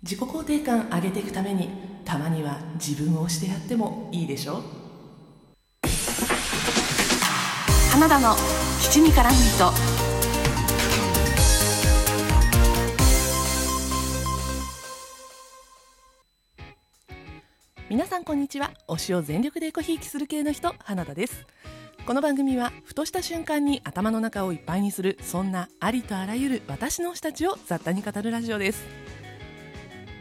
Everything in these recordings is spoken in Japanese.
自己肯定感上げていくためにたまには自分を押してやってもいいでしょ？花田の七味からミート。皆さんこんにちは。推しを全力でエコひいきする系の人花田です。この番組はふとした瞬間に頭の中をいっぱいにするそんなありとあらゆる私の推したちを雑多に語るラジオです。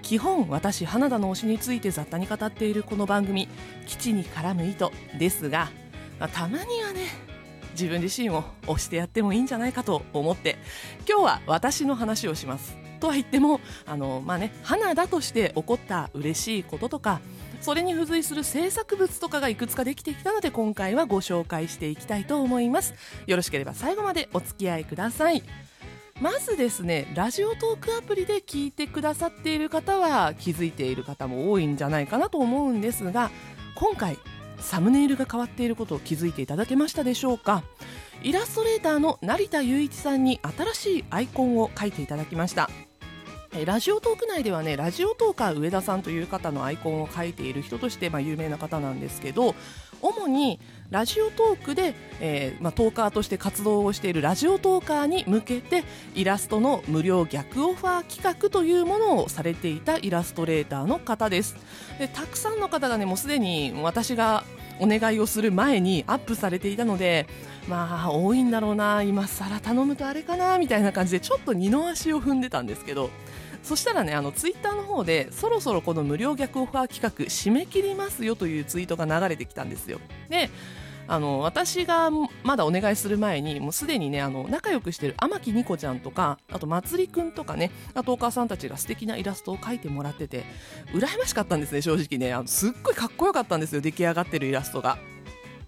基本私花田の推しについて雑多に語っているこの番組基地に絡む糸ですがまあたまにはね自分自身を推してやってもいいんじゃないかと思って今日は私の話をします。とは言ってもあのまあね花田として起こった嬉しいこととかそれに付随する制作物とかがいくつかできてきたので今回はご紹介していきたいと思います。よろしければ最後までお付き合いください。まずですねラジオトークアプリで聞いてくださっている方は気づいている方も多いんじゃないかなと思うんですが今回サムネイルが変わっていることを気づいていただけましたでしょうか？イラストレーターの成田雄一さんに新しいアイコンを描いていただきました。ラジオトーク内ではねラジオトーカー上田さんという方のアイコンを描いている人として、まあ、有名な方なんですけど主にラジオトークで、えーまあ、トーカーとして活動をしているラジオトーカーに向けてイラストの無料逆オファー企画というものをされていたイラストレーターの方です。でたくさんの方がねもうすでに私がお願いをする前にアップされていたのでまあ多いんだろうな今更頼むとあれかなみたいな感じでちょっと二の足を踏んでたんですけど。そしたらねあのツイッターの方でそろそろこの無料逆オファー企画締め切りますよというツイートが流れてきたんですよ。であの私がまだお願いする前にもうすでにねあの仲良くしてる天木ニコちゃんとかあとまつりくんとかねあとお母さんたちが素敵なイラストを描いてもらってて羨ましかったんですね正直ね。あのすっごいかっこよかったんですよ出来上がってるイラストが。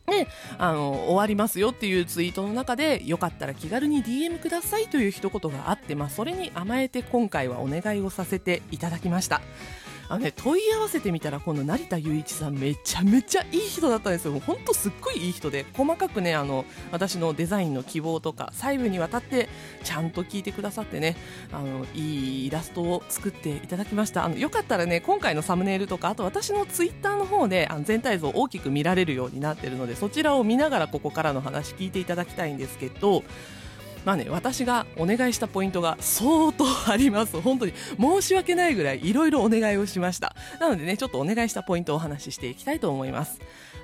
であの終わりますよっていうツイートの中でよかったら気軽に DM くださいという一言があって、まあ、それに甘えて今回はお願いをさせていただきました。あのね、問い合わせてみたらこの成田雄一さんめちゃめちゃいい人だったんですよ、本当すっごいいい人で細かくねあの私のデザインの希望とか細部にわたってちゃんと聞いてくださってねあのいいイラストを作っていただきました。あのよかったらね今回のサムネイルとかあと私のツイッターの方であの全体像大きく見られるようになっているのでそちらを見ながらここからの話聞いていただきたいんですけどまあね、私がお願いしたポイントが相当あります。本当に申し訳ないぐらいいろいろお願いをしました。なのでね、ちょっとお願いしたポイントをお話ししていきたいと思います。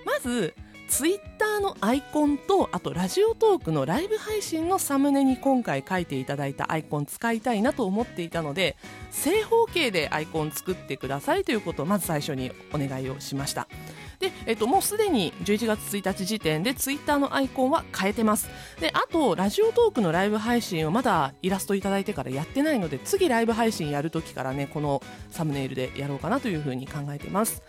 まず、ツイッターのアイコンとあとラジオトークのライブ配信のサムネに今回書いていただいたアイコン使いたいなと思っていたので正方形でアイコン作ってくださいということをまず最初にお願いをしましたで、えっと、もうすでに11月1日時点でツイッターのアイコンは変えてます。であとラジオトークのライブ配信をまだイラストいただいてからやってないので次ライブ配信やるときからねこのサムネイルでやろうかなというふうに考えています。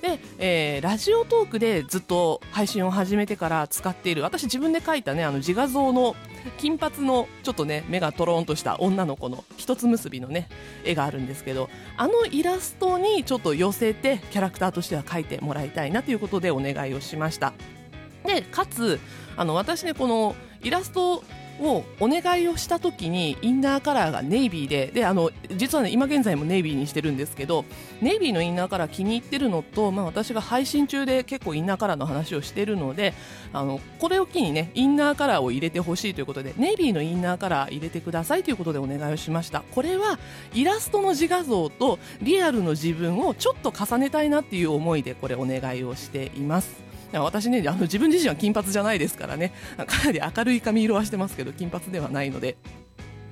で、えー、ラジオトークでずっと配信を始めてから使っている私自分で描いたねあの自画像の金髪のちょっとね目がとろんとした女の子の一つ結びのね絵があるんですけどあのイラストにちょっと寄せてキャラクターとしては描いてもらいたいなということでお願いをしました。でかつあの私ねこのイラストをお願いをした時にインナーカラーがネイビーでであの実はね今現在もネイビーにしてるんですけどネイビーのインナーカラー気に入ってるのと、まあ、私が配信中で結構インナーカラーの話をしてるのであのこれを機にねインナーカラーを入れてほしいということでネイビーのインナーカラー入れてくださいということでお願いをしました。これはイラストの自画像とリアルの自分をちょっと重ねたいなっていう思いでこれお願いをしています。私ねあの自分自身は金髪じゃないですからねかなり明るい髪色はしてますけど金髪ではないので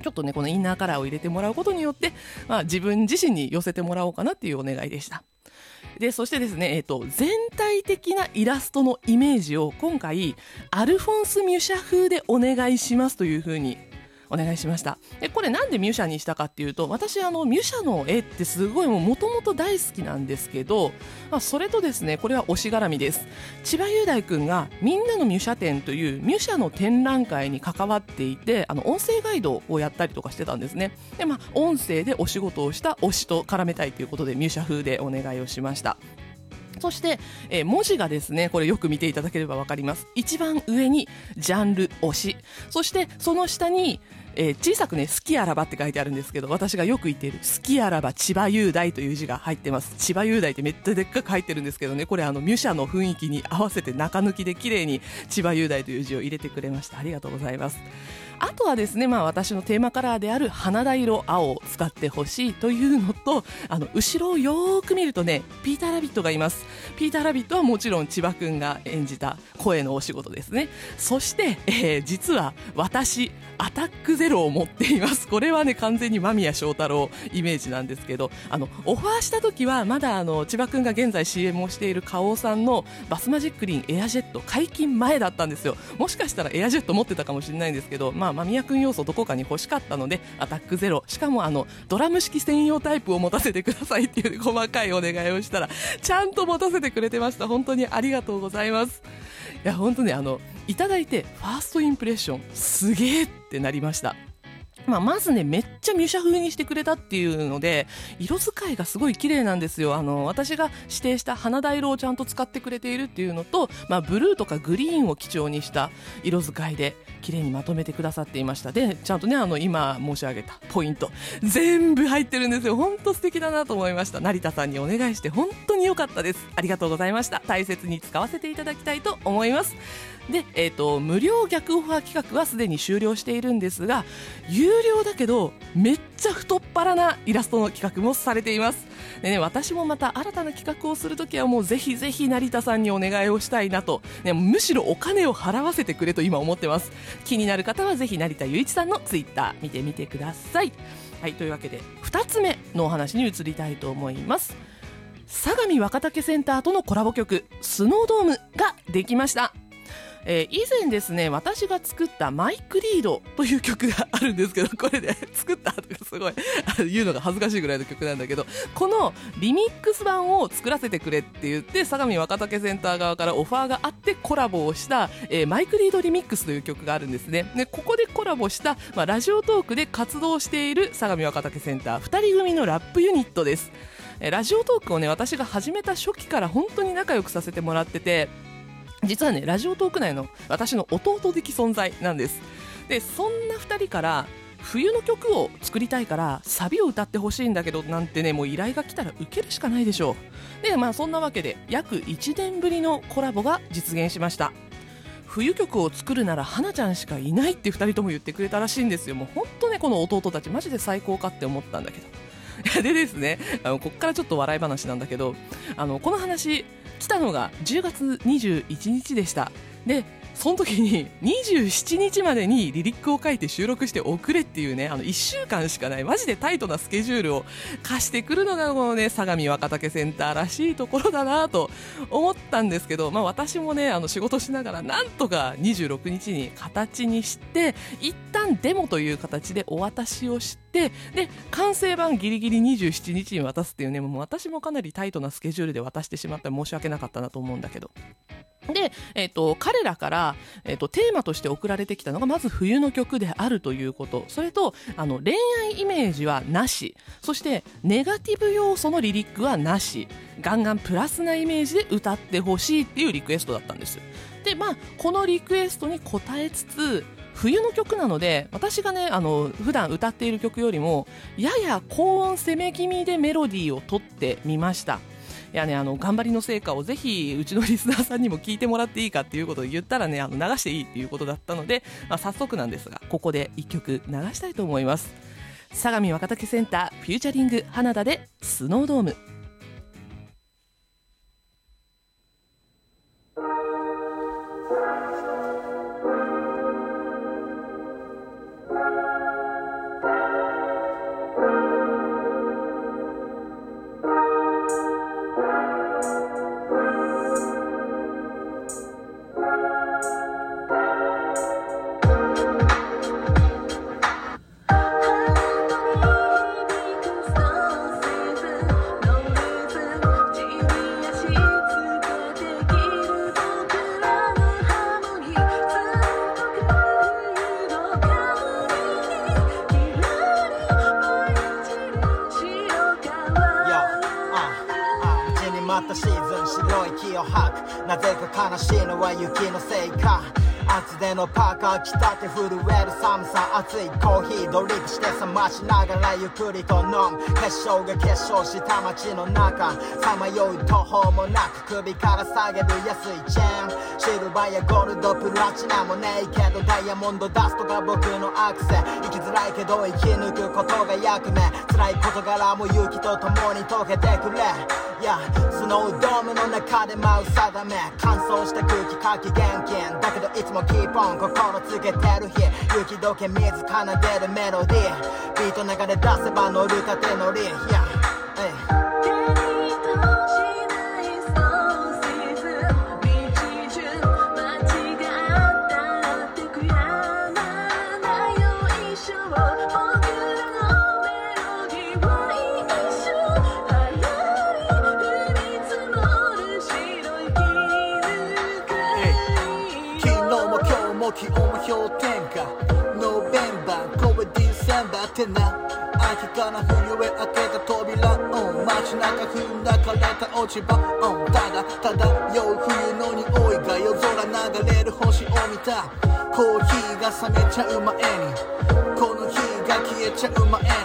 ちょっとねこのインナーカラーを入れてもらうことによって、まあ、自分自身に寄せてもらおうかなっていうお願いでした。で、そしてですね、えっ、ー、と、全体的なイラストのイメージを今回、アルフォンス・ミュシャ風でお願いしますというふうにお願いしました。でこれなんでミュシャにしたかっていうと私あのミュシャの絵ってすごいもともと大好きなんですけど、まあ、それとですねこれは推し絡みです。千葉雄大君がみんなのミュシャ展というミュシャの展覧会に関わっていてあの音声ガイドをやったりとかしてたんですね。でまあ音声でお仕事をした推しと絡めたいということでミュシャ風でお願いをしました。そして、えー文字がですねこれよく見ていただければ分かります。一番上にジャンル推し。そしてその下に、えー小さくね「好きあらば」って書いてあるんですけど私がよく言っている「好きあらば千葉雄大」という字が入ってます。千葉雄大ってめっちゃでっかく入ってるんですけどねこれあのミュシャの雰囲気に合わせて中抜きで綺麗に千葉雄大という字を入れてくれました。ありがとうございます。あとはですね、まあ、私のテーマカラーである花田色青を使ってほしいというのとあの後ろをよく見るとねピーター・ラビットがいます。ピーター・ラビットはもちろん千葉くんが演じた声のお仕事ですね。そして、えー実は私アタックゼロを持っています。これはね完全に間宮祥太朗イメージなんですけどあのオファーした時はまだあの千葉くんが現在 CM をしている花王さんのバスマジックリンエアジェット解禁前だったんですよ。もしかしたらエアジェット持ってたかもしれないんですけど、ま、間宮くん要素どこかに欲しかったのでアタックゼロ。しかもあのドラム式専用タイプを持たせてくださいっていう細かいお願いをしたらちゃんと持たせてくれてました。本当にありがとうございます。いや本当ねあのいただいてファーストインプレッションすげえってなりました。まあ、まずね、めっちゃミュシャ風にしてくれたっていうので、色使いがすごい綺麗なんですよ。あの、私が指定した花田色をちゃんと使ってくれているっていうのと、まあ、ブルーとかグリーンを基調にした色使いで、綺麗にまとめてくださっていました。で、ちゃんとね、あの、今申し上げたポイント、全部入ってるんですよ。本当素敵だなと思いました。成田さんにお願いして、本当に良かったです。ありがとうございました。大切に使わせていただきたいと思います。で、えー、と無料逆オファー企画はすでに終了しているんですが有料だけどめっちゃ太っ腹なイラストの企画もされています。で、ね、私もまた新たな企画をするときはもうぜひぜひ成田さんにお願いをしたいなと、ね、むしろお金を払わせてくれと今思ってます。気になる方はぜひ成田雄一さんのツイッター見てみてください。はいというわけで2つ目のお話に移りたいと思います。相模若竹センターとのコラボ曲「スノードーム」ができました。えー以前ですね私が作った「マイクリード」という曲があるんですけどこれで、作ったとかすごい言うのが恥ずかしいぐらいの曲なんだけどこのリミックス版を作らせてくれって言って相模若竹センター側からオファーがあってコラボをした、えーマイクリードリミックスという曲があるんですね。でここでコラボした、まあ、ラジオトークで活動している相模若竹センター2人組のラップユニットです。ラジオトークをね私が始めた初期から本当に仲良くさせてもらってて実はねラジオトーク内の私の弟的存在なんです。でそんな2人から冬の曲を作りたいからサビを歌ってほしいんだけどなんてねもう依頼が来たら受けるしかないでしょう。でまあそんなわけで約1年ぶりのコラボが実現しました。冬曲を作るなら花ちゃんしかいないって2人とも言ってくれたらしいんですよ。もう本当ねこの弟たちマジで最高かって思ったんだけど。でですねあのこっからちょっと笑い話なんだけどあのこの話来たのが10月21日でした。でその時に27日までにリリックを書いて収録して送れっていうねあの1週間しかないマジでタイトなスケジュールを課してくるのがこのね相模若竹センターらしいところだなと思ったんですけど、まあ、私もねあの仕事しながらなんとか26日に形にして一旦デモという形でお渡しをしてで完成版ギリギリ27日に渡すっていうねもう私もかなりタイトなスケジュールで渡してしまって申し訳なかったなと思うんだけど。で、えっと彼らから、えっとテーマとして送られてきたのがまず冬の曲であるということ。それとあの恋愛イメージはなし。そしてネガティブ要素のリリックはなし。ガンガンプラスなイメージで歌ってほしいっていうリクエストだったんですでまあこのリクエストに応えつつ冬の曲なので私がねあの普段歌っている曲よりもやや高音攻め気味でメロディーを取ってみました。いやね、あの頑張りの成果をぜひうちのリスナーさんにも聞いてもらっていいかっていうことを言ったらねあの流していいっていうことだったので、まあ、早速なんですがここで1曲流したいと思います。相模若竹センターフューチャリング花田でスノードーム「またシーズン白い木を吐くなぜか悲しいのは雪のせいか厚手のパーカー着たて震える寒さ熱いコーヒードリップして冷ましながらゆっくりと飲む結晶が結晶した街の中さまよう途方もなく首から下げる安いチェーンシルバーやゴールドプラチナもねえけどダイヤモンドダストが僕のアクセ生きづらいけど生き抜くことが役目辛い事柄も勇気と共に解けてくれやスノードームの中で舞う定め乾燥した空気かき現金だけどいつもキーポン心つけてる日。雪解け水奏でるメロディー。ビート流れ出せば乗る縦乗り。Yeah え。も気温も氷点下ノーベンバー声ディセンバーってな。秋から冬へ開けた扉、うん、街中踏んだ枯れた落ち葉、うん、ただ酔う冬の匂いが夜空流れる星を見た。コーヒーが冷めちゃう前に。この日が消えちゃう前に。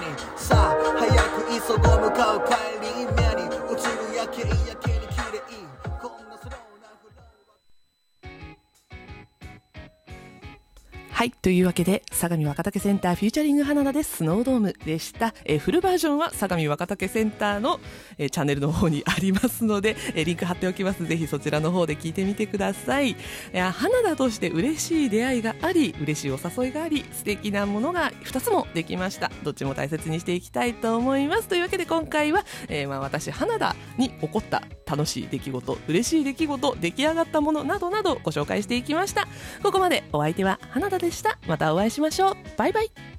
はい。というわけで、相模若竹センターフューチャリング花田です。スノードームでした。えーフルバージョンは相模若竹センターの、えーチャンネルの方にありますので、えーリンク貼っておきます。ぜひそちらの方で聞いてみてください。いや、花田として嬉しい出会いがあり、嬉しいお誘いがあり、素敵なものが2つもできました。どっちも大切にしていきたいと思います。というわけで今回は、えーまあ私、花田に起こった楽しい出来事、嬉しい出来事、出来上がったものなどなどご紹介していきました。ここまでお相手は花田でした。またお会いしましょう。バイバイ。